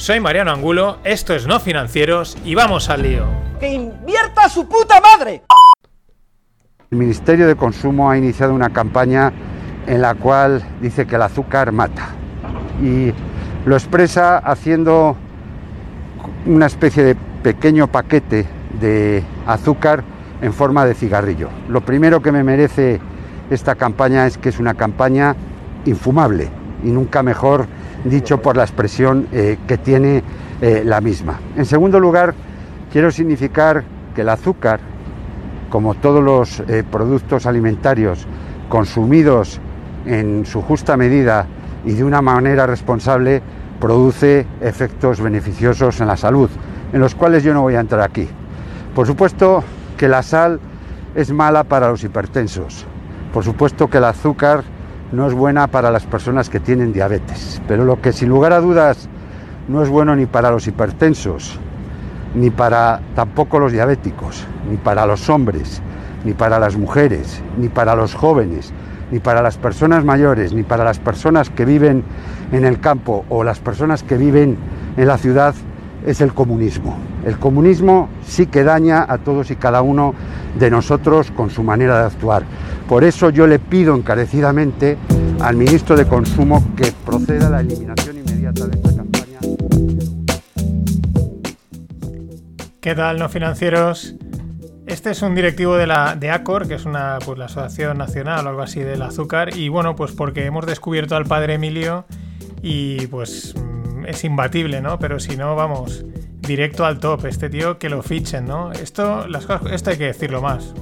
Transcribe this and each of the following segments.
Soy Mariano Angulo, esto es No Financieros y vamos al lío. ¡Que invierta su puta madre! El Ministerio de Consumo ha iniciado una campaña en la cual dice que el azúcar mata y lo expresa haciendo una especie de pequeño paquete de azúcar en forma de cigarrillo. Lo primero que me merece esta campaña es que es una campaña infumable y nunca mejor dicho por la expresión eh, que tiene eh, la misma. En segundo lugar, quiero significar que el azúcar, como todos los eh, productos alimentarios consumidos en su justa medida y de una manera responsable, produce efectos beneficiosos en la salud, en los cuales yo no voy a entrar aquí. Por supuesto que la sal es mala para los hipertensos. Por supuesto que el azúcar no es buena para las personas que tienen diabetes. Pero lo que sin lugar a dudas no es bueno ni para los hipertensos, ni para tampoco los diabéticos, ni para los hombres, ni para las mujeres, ni para los jóvenes, ni para las personas mayores, ni para las personas que viven en el campo o las personas que viven en la ciudad, es el comunismo. El comunismo sí que daña a todos y cada uno de nosotros con su manera de actuar. Por eso yo le pido encarecidamente al ministro de Consumo que proceda a la eliminación inmediata de esta campaña. ¿Qué tal, no financieros? Este es un directivo de la de ACOR, que es una pues la Asociación Nacional o algo así del azúcar, y bueno, pues porque hemos descubierto al padre Emilio y pues mm, es imbatible, ¿no? Pero si no, vamos, directo al top, este tío que lo fichen, ¿no? Esto, las cosas, esto hay que decirlo más.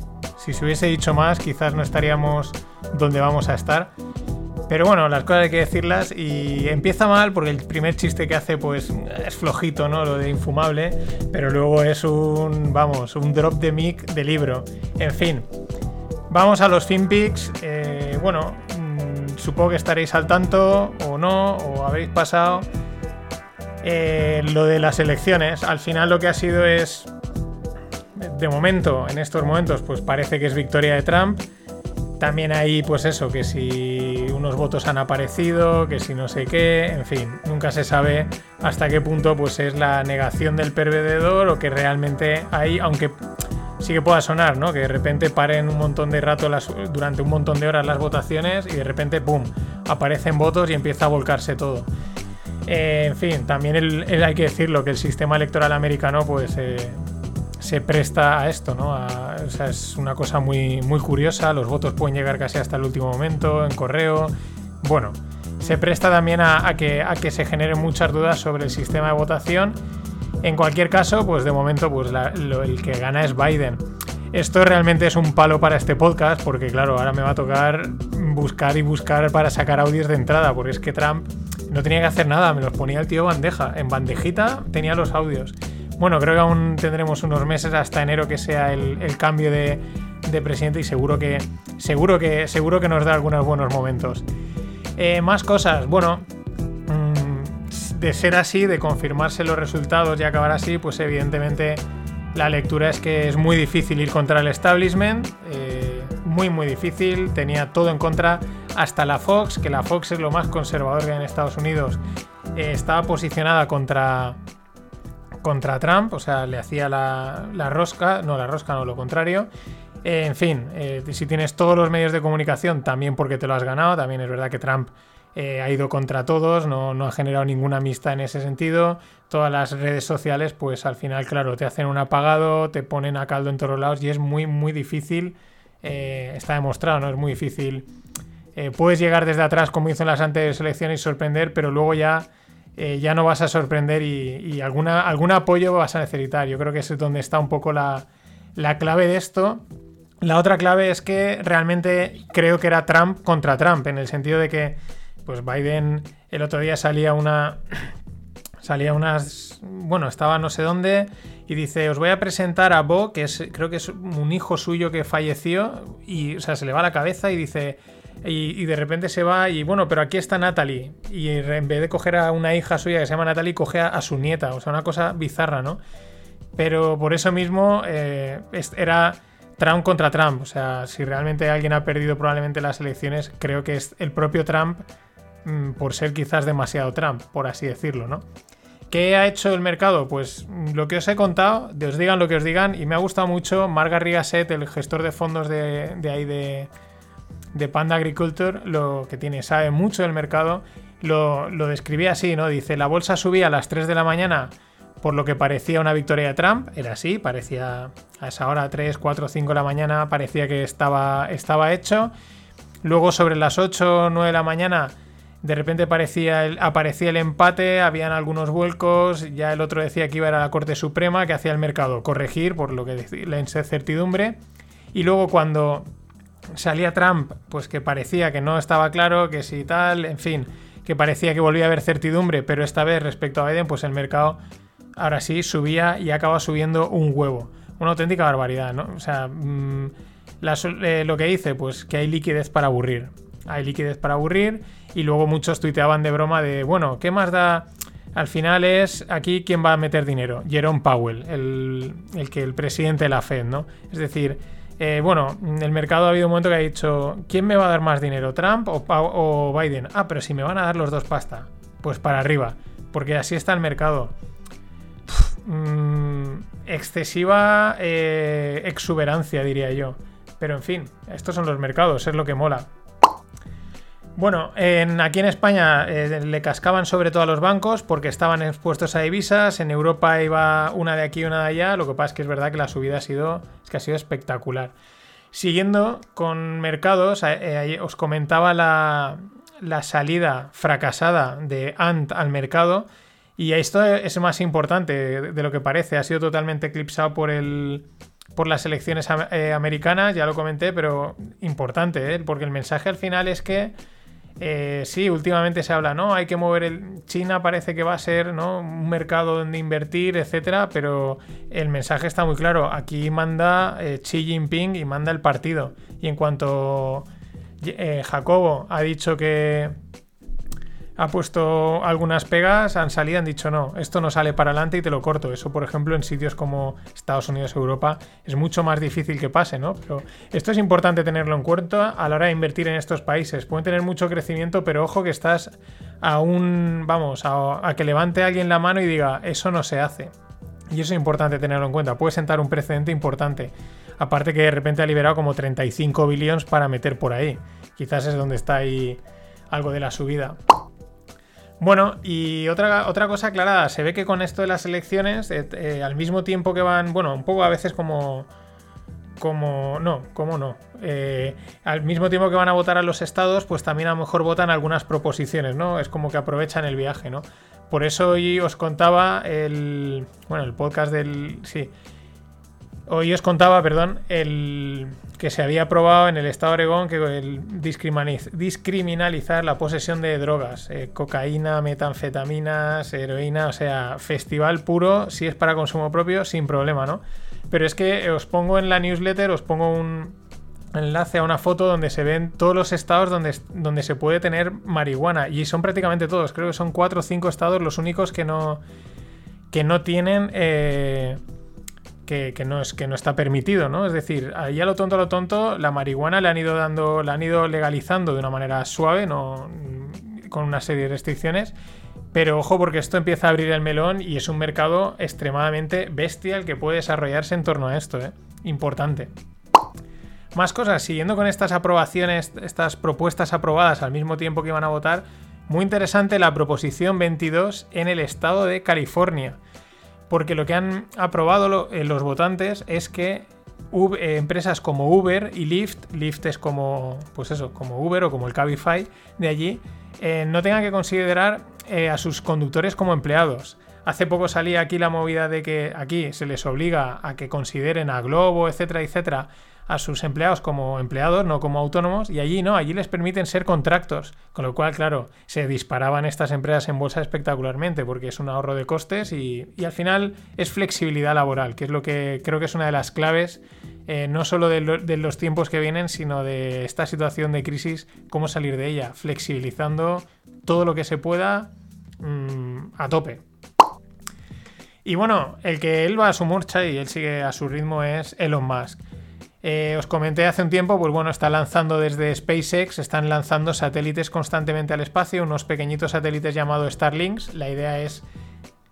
Si se hubiese dicho más, quizás no estaríamos donde vamos a estar. Pero bueno, las cosas hay que decirlas y empieza mal porque el primer chiste que hace pues es flojito, ¿no? Lo de infumable, pero luego es un, vamos, un drop de mic de libro. En fin, vamos a los FinPix. Eh, bueno, mmm, supongo que estaréis al tanto o no, o habéis pasado. Eh, lo de las elecciones, al final lo que ha sido es, de momento, en estos momentos, pues parece que es victoria de Trump. También hay, pues eso, que si unos votos han aparecido, que si no sé qué, en fin, nunca se sabe hasta qué punto pues es la negación del perdedor o que realmente hay, aunque sí que pueda sonar, ¿no? Que de repente paren un montón de rato las, durante un montón de horas las votaciones y de repente, ¡pum!, aparecen votos y empieza a volcarse todo. Eh, en fin, también hay que decirlo, que el sistema electoral americano, pues... Eh, se presta a esto, ¿no? A, o sea, es una cosa muy, muy curiosa, los votos pueden llegar casi hasta el último momento, en correo. Bueno, se presta también a, a, que, a que se generen muchas dudas sobre el sistema de votación. En cualquier caso, pues de momento, pues la, lo, el que gana es Biden. Esto realmente es un palo para este podcast, porque claro, ahora me va a tocar buscar y buscar para sacar audios de entrada, porque es que Trump no tenía que hacer nada, me los ponía el tío bandeja. En bandejita tenía los audios. Bueno, creo que aún tendremos unos meses hasta enero que sea el, cambio de, de, presidente y seguro que, seguro, que, seguro que nos da algunos buenos momentos. Eh, más cosas, bueno, mmm, de ser así, de confirmarse los resultados y acabar así, pues evidentemente la lectura es que es muy difícil ir contra el establishment, eh, muy muy difícil, tenía todo en contra, hasta la Fox, que la Fox es lo más conservador que hay en Estados Unidos, eh, estaba posicionada contra contra Trump, o sea, le hacía la, la, rosca, no la rosca, no lo contrario. Eh, en fin, eh, si tienes todos los medios de comunicación, también porque te lo has ganado, también es verdad que Trump eh, ha ido contra todos, no, no, ha generado ninguna amistad en ese sentido. Todas las redes sociales, pues al final, claro, te hacen un apagado, te ponen a caldo en todos lados y es muy, muy difícil, está demostrado, ¿no? Es muy difícil. puedes llegar desde atrás, como hizo en las anteriores elecciones, y sorprender, pero luego ya eh, ya no vas a sorprender y, y, alguna, algún apoyo vas a necesitar. Yo creo que es donde está un poco la, la, clave de esto. La otra clave es que realmente creo que era Trump contra Trump, en el sentido de que pues Biden el otro día salía una, salía unas, bueno, estaba no sé dónde y dice, os voy a presentar a Bo, que es, creo que es un hijo suyo que falleció y, o sea, se le va la cabeza y dice, y, de repente se va y bueno, pero aquí está Natalie. Y en vez de coger a una hija suya que se llama Natalie, coge a, su nieta. O sea, una cosa bizarra, ¿no? Pero por eso mismo eh, era Trump contra Trump. O sea, si realmente alguien ha perdido probablemente las elecciones, creo que es el propio Trump mm, por ser quizás demasiado Trump, por así decirlo, ¿no? ¿Qué ha hecho el mercado? Pues mm, lo que os he contado, de os digan lo que os digan, y me ha gustado mucho Marga Rigaset, el gestor de fondos de, de ahí de, de Panda Agriculture, lo que tiene, sabe mucho del mercado, lo, lo describía así, ¿no? Dice, la bolsa subía a las 3 de la mañana por lo que parecía una victoria de Trump, era así, parecía a esa hora 3, 4, 5 de la mañana, parecía que estaba, estaba hecho. Luego sobre las 8, 9 de la mañana, de repente parecía el, aparecía el empate, habían algunos vuelcos, ya el otro decía que iba a ir a la Corte Suprema, que hacía el mercado corregir por lo que la incertidumbre. Y luego cuando salía Trump, pues que parecía que no estaba claro, que si tal, en fin, que parecía que volvía a haber certidumbre, pero esta vez respecto a Biden, pues el mercado ahora sí subía y acaba subiendo un huevo. Una auténtica barbaridad, ¿no? O sea, mm, eh, lo que dice, pues que hay liquidez para aburrir. Hay liquidez para aburrir y luego muchos tuiteaban de broma de, bueno, ¿qué más da? Al final es aquí quién va a meter dinero. Jerome Powell, el, el que el presidente de la Fed, ¿no? Es decir, eh, bueno, el mercado ha habido un momento que ha dicho, ¿quién me va a dar más dinero, Trump o, Biden? Ah, pero si me van a dar los dos pasta, pues para arriba, porque así está el mercado. Mm, excesiva eh, exuberancia, diría yo. Pero en fin, estos son los mercados, es lo que mola. Bueno, aquí en España eh, le cascaban sobre todo a los bancos porque estaban expuestos a divisas. En Europa iba una de aquí y una de allá. Lo que pasa es que es verdad que la subida ha sido, que ha sido espectacular. Siguiendo con mercados, eh, eh, os comentaba la, salida fracasada de Ant al mercado. Y esto es más importante de lo que parece. Ha sido totalmente eclipsado por el, por las elecciones americanas, ya lo comenté, pero importante, porque el mensaje al final es que eh, sí, últimamente se habla, ¿no? Hay que mover el. China parece que va a ser, ¿no? Un mercado donde invertir, etcétera, pero el mensaje está muy claro. Aquí manda eh, Xi Jinping y manda el partido. Y en cuanto eh, Jacobo ha dicho que ha puesto algunas pegas, han salido, han dicho no, esto no sale para adelante y te lo corto. Eso, por ejemplo, en sitios como Estados Unidos, Europa, es mucho más difícil que pase, ¿no? Pero esto es importante tenerlo en cuenta a la hora de invertir en estos países. Pueden tener mucho crecimiento, pero ojo que estás a un, vamos, a, que levante alguien la mano y diga, eso no se hace. Y eso es importante tenerlo en cuenta. Puede sentar un precedente importante. Aparte que de repente ha liberado como 35 billones para meter por ahí. Quizás es donde está ahí algo de la subida. Bueno, y otra, otra cosa aclarada, se ve que con esto de las elecciones, eh, eh, al mismo tiempo que van, bueno, un poco a veces como... Como... No, como no. Eh, al mismo tiempo que van a votar a los estados, pues también a lo mejor votan algunas proposiciones, ¿no? Es como que aprovechan el viaje, ¿no? Por eso hoy os contaba el... Bueno, el podcast del... Sí. Hoy os contaba, perdón, el que se había aprobado en el estado de Oregón que el discriminalizar la posesión de drogas, eh, cocaína, metanfetaminas, heroína, o sea, festival puro, si es para consumo propio, sin problema, ¿no? Pero es que os pongo en la newsletter, os pongo un enlace a una foto donde se ven todos los estados donde, donde se puede tener marihuana, y son prácticamente todos, creo que son cuatro o cinco estados los únicos que no, que no tienen... Eh, que, no es, que no está permitido, ¿no? Es decir, ahí a lo tonto a lo tonto, la marihuana le han ido dando, la han ido legalizando de una manera suave, no con una serie de restricciones. Pero ojo, porque esto empieza a abrir el melón y es un mercado extremadamente bestial que puede desarrollarse en torno a esto, ¿eh? Importante. Más cosas, siguiendo con estas aprobaciones, estas propuestas aprobadas al mismo tiempo que iban a votar, muy interesante la proposición 22 en el estado de California porque lo que han aprobado eh, los votantes es que eh, empresas como Uber y Lyft, Lyft es como, pues eso, como Uber o como el Cabify de allí, eh, no tengan que considerar a sus conductores como empleados. Hace poco salía aquí la movida de que aquí se les obliga a que consideren a Globo, etcétera, etcétera, a sus empleados como empleados, no como autónomos, y allí no, allí les permiten ser contractors, con lo cual, claro, se disparaban estas empresas en bolsa espectacularmente, porque es un ahorro de costes y, al final es flexibilidad laboral, que es lo que creo que es una de las claves, eh, no solo de, los tiempos que vienen, sino de esta situación de crisis, cómo salir de ella, flexibilizando todo lo que se pueda mm, a tope. Y bueno, el que él va a su marcha y él sigue a su ritmo es Elon Musk. Eh, os comenté hace un tiempo, pues bueno, está lanzando desde SpaceX, están lanzando satélites constantemente al espacio, unos pequeñitos satélites llamados Starlinks. La idea es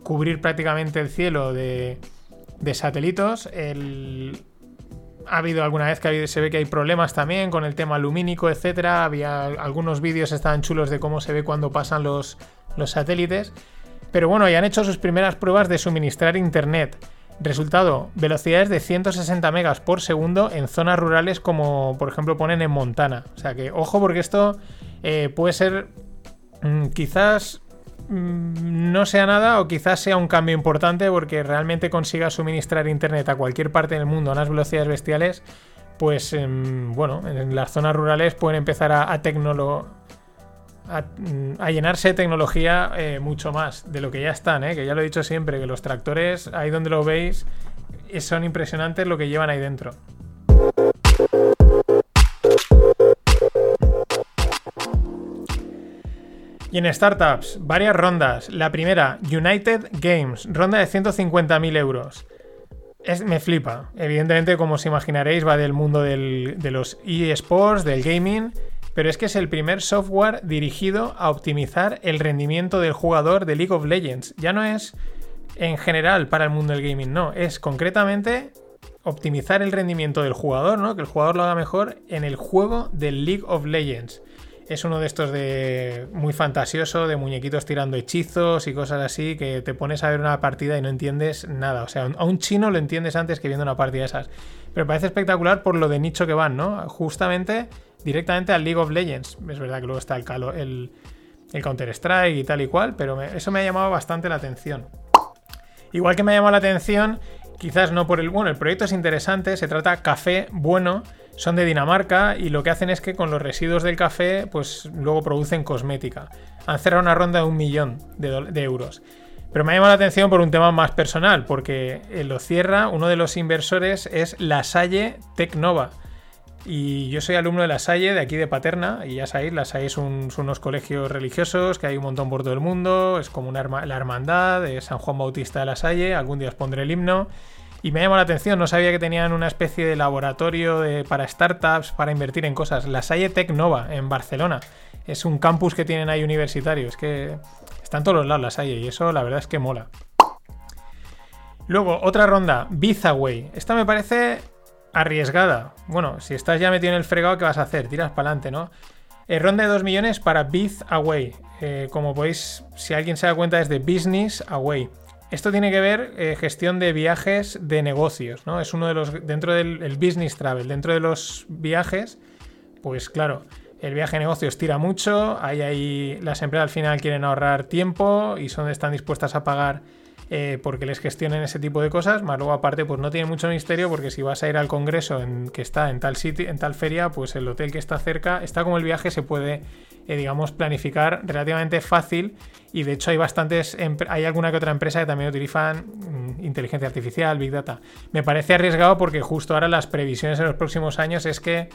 cubrir prácticamente el cielo de, de satelitos. Ha habido alguna vez que se ve que hay problemas también con el tema lumínico, etcétera. Había algunos vídeos estaban chulos de cómo se ve cuando pasan los, los satélites. Pero bueno, ya han hecho sus primeras pruebas de suministrar internet. Resultado, velocidades de 160 megas por segundo en zonas rurales como por ejemplo ponen en Montana. O sea que ojo porque esto eh, puede ser mm, quizás mm, no sea nada o quizás sea un cambio importante porque realmente consiga suministrar internet a cualquier parte del mundo a unas velocidades bestiales. Pues em, bueno, en las zonas rurales pueden empezar a, a a, llenarse de tecnología eh, mucho más de lo que ya están, eh, que ya lo he dicho siempre, que los tractores, ahí donde lo veis, son impresionantes lo que llevan ahí dentro. Y en startups, varias rondas. La primera, United Games, ronda de 150.000 euros. me flipa. Evidentemente, como os imaginaréis, va del mundo de los eSports, del gaming pero es que es el primer software dirigido a optimizar el rendimiento del jugador de League of Legends. Ya no es en general para el mundo del gaming, no, es concretamente optimizar el rendimiento del jugador, ¿no? Que el jugador lo haga mejor en el juego de League of Legends. Es uno de estos de muy fantasioso, de muñequitos tirando hechizos y cosas así, que te pones a ver una partida y no entiendes nada. O sea, a un chino lo entiendes antes que viendo una partida de esas. Pero parece espectacular por lo de nicho que van, ¿no? Justamente directamente al League of Legends. Es verdad que luego está el, el, Counter-Strike y tal y cual, pero eso me ha llamado bastante la atención. Igual que me ha llamado la atención, quizás no por el... Bueno, el proyecto es interesante, se trata café bueno, son de Dinamarca y lo que hacen es que con los residuos del café, pues luego producen cosmética. Han cerrado una ronda de un millón de, euros. Pero me ha llamado la atención por un tema más personal, porque lo cierra, uno de los inversores es La Salle Tecnova y yo soy alumno de La Salle, de aquí de Paterna, y ya sabéis, La Salle son, unos colegios religiosos que hay un montón por todo el mundo, es como una la hermandad de San Juan Bautista de La Salle, algún día os pondré el himno. Y me llamó la atención, no sabía que tenían una especie de laboratorio para startups, para invertir en cosas. La Salle Tech Nova, en Barcelona. Es un campus que tienen ahí universitario, es que están todos los lados La Salle, y eso la verdad es que mola. Luego, otra ronda, Bizaway. Esta me parece arriesgada. Bueno, si estás ya metido en el fregado, ¿qué vas a hacer? Tiras para adelante, ¿no? Eh, ronda de 2 millones para Biz Away. Eh, como podéis, si alguien se da cuenta, es de Business Away. Esto tiene que ver eh, gestión de viajes de negocios, ¿no? Es uno de los. Dentro del business travel, dentro de los viajes, pues claro, el viaje de negocios tira mucho. Ahí, ahí las empresas al final quieren ahorrar tiempo y son, están dispuestas a pagar eh, porque les gestionen ese tipo de cosas, más luego aparte pues no tiene mucho misterio porque si vas a ir al congreso en, que está en tal sitio, en tal feria, pues el hotel que está cerca, está como el viaje, se puede, eh, digamos, planificar relativamente fácil y de hecho hay bastantes, hay alguna que otra empresa que también utilizan mm, inteligencia artificial, big data. Me parece arriesgado porque justo ahora las previsiones en los próximos años es que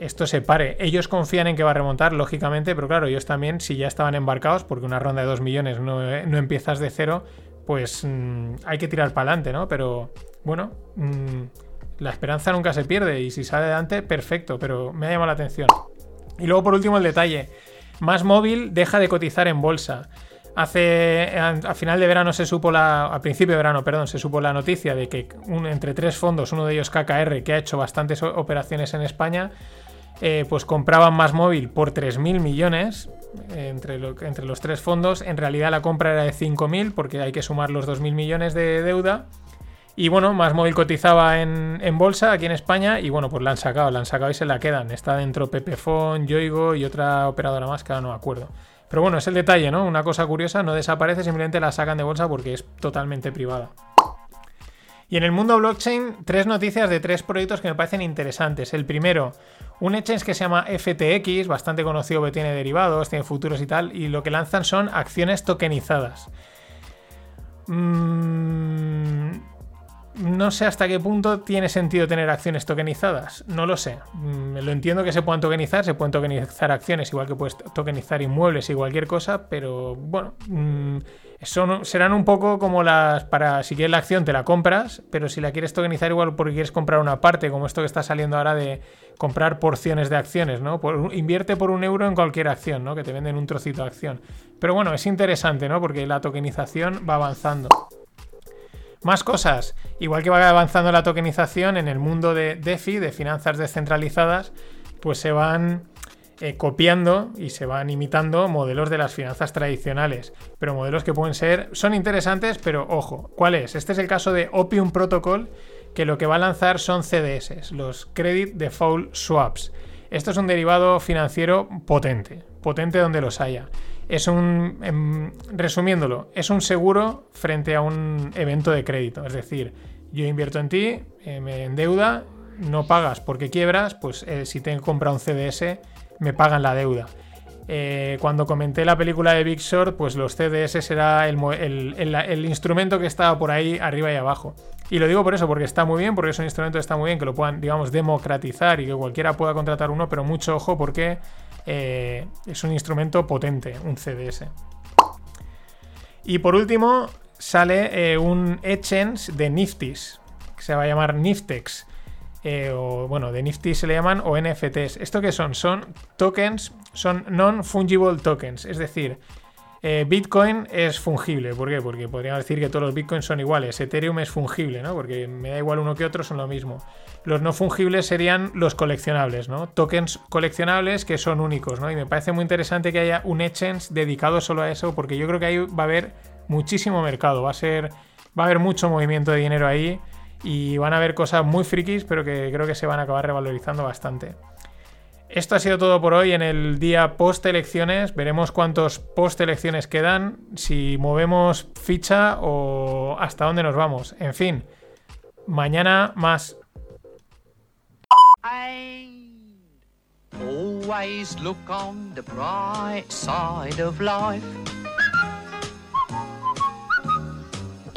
esto se pare. Ellos confían en que va a remontar, lógicamente, pero claro, ellos también, si ya estaban embarcados, porque una ronda de 2 millones no, eh, no empiezas de cero, pues mm, hay que tirar para adelante, ¿no? Pero bueno, mm, la esperanza nunca se pierde y si sale adelante, perfecto, pero me ha llamado la atención. Y luego por último el detalle, Más Móvil deja de cotizar en bolsa. Hace a, final de verano se supo la a principio de verano, perdón, se supo la noticia de que entre tres fondos, uno de ellos KKR, que ha hecho bastantes operaciones en España, eh, pues compraban más móvil por 3.000 millones entre, entre, los tres fondos. En realidad la compra era de 5.000 porque hay que sumar los 2.000 millones de deuda. Y bueno, más móvil cotizaba en, bolsa aquí en España y bueno, pues la han sacado, la han sacado y se la quedan. Está dentro Pepefon, Yoigo y otra operadora más que ahora no me acuerdo. Pero bueno, es el detalle, ¿no? Una cosa curiosa, no desaparece, simplemente la sacan de bolsa porque es totalmente privada. Y en el mundo blockchain, tres noticias de tres proyectos que me parecen interesantes. El primero, un exchange que se llama FTX, bastante conocido que tiene derivados, tiene futuros y tal, y lo que lanzan son acciones tokenizadas. Mm, no sé hasta qué punto tiene sentido tener acciones tokenizadas. No lo sé. Mm, lo entiendo que se puedan tokenizar, se pueden tokenizar acciones, igual que puedes tokenizar inmuebles y cualquier cosa, pero bueno, mm, serán un poco como las para si quieres la acción te la compras, pero si la quieres tokenizar igual porque quieres comprar una parte, como esto que está saliendo ahora de comprar porciones de acciones, ¿no? invierte por un euro en cualquier acción, ¿no? Que te venden un trocito de acción. Pero bueno, es interesante, ¿no? Porque la tokenización va avanzando. Más cosas. Igual que va avanzando la tokenización en el mundo de DeFi, de finanzas descentralizadas, pues se van eh, copiando y se van imitando modelos de las finanzas tradicionales. Pero modelos que pueden ser, son interesantes, pero ojo, ¿cuál es? Este es el caso de Opium Protocol, que lo que va a lanzar son CDS, los Credit Default Swaps. Esto es un derivado financiero potente, potente donde los haya es un, em, resumiéndolo, es un seguro frente a un evento de crédito. Es decir, yo invierto en ti, eh, me endeuda, no pagas porque quiebras, pues eh, si te compra un CDS, me pagan la deuda. Eh, cuando comenté la película de Big Short, pues los CDS será el, instrumento que estaba por ahí arriba y abajo. Y lo digo por eso, porque está muy bien, porque es un instrumento que está muy bien, que lo puedan, digamos, democratizar y que cualquiera pueda contratar uno, pero mucho ojo porque eh, es un instrumento potente, un CDS. Y por último, sale eh, un exchange de Niftis, que se va a llamar Niftex. Eh, o bueno, de Nifty se le llaman o NFTs. ¿Esto qué son? Son tokens, son non-fungible tokens, es decir, eh, Bitcoin es fungible. ¿Por qué? Porque podríamos decir que todos los Bitcoins son iguales. Ethereum es fungible, ¿no? Porque me da igual uno que otro, son lo mismo. Los no fungibles serían los coleccionables, ¿no? Tokens coleccionables que son únicos, ¿no? Y me parece muy interesante que haya un exchange dedicado solo a eso, porque yo creo que ahí va a haber muchísimo mercado. Va a ser. Va a haber mucho movimiento de dinero ahí. Y van a haber cosas muy frikis, pero que creo que se van a acabar revalorizando bastante. Esto ha sido todo por hoy en el día post elecciones. Veremos cuántos post elecciones quedan, si movemos ficha o hasta dónde nos vamos. En fin, mañana más. Always look on the bright side of life.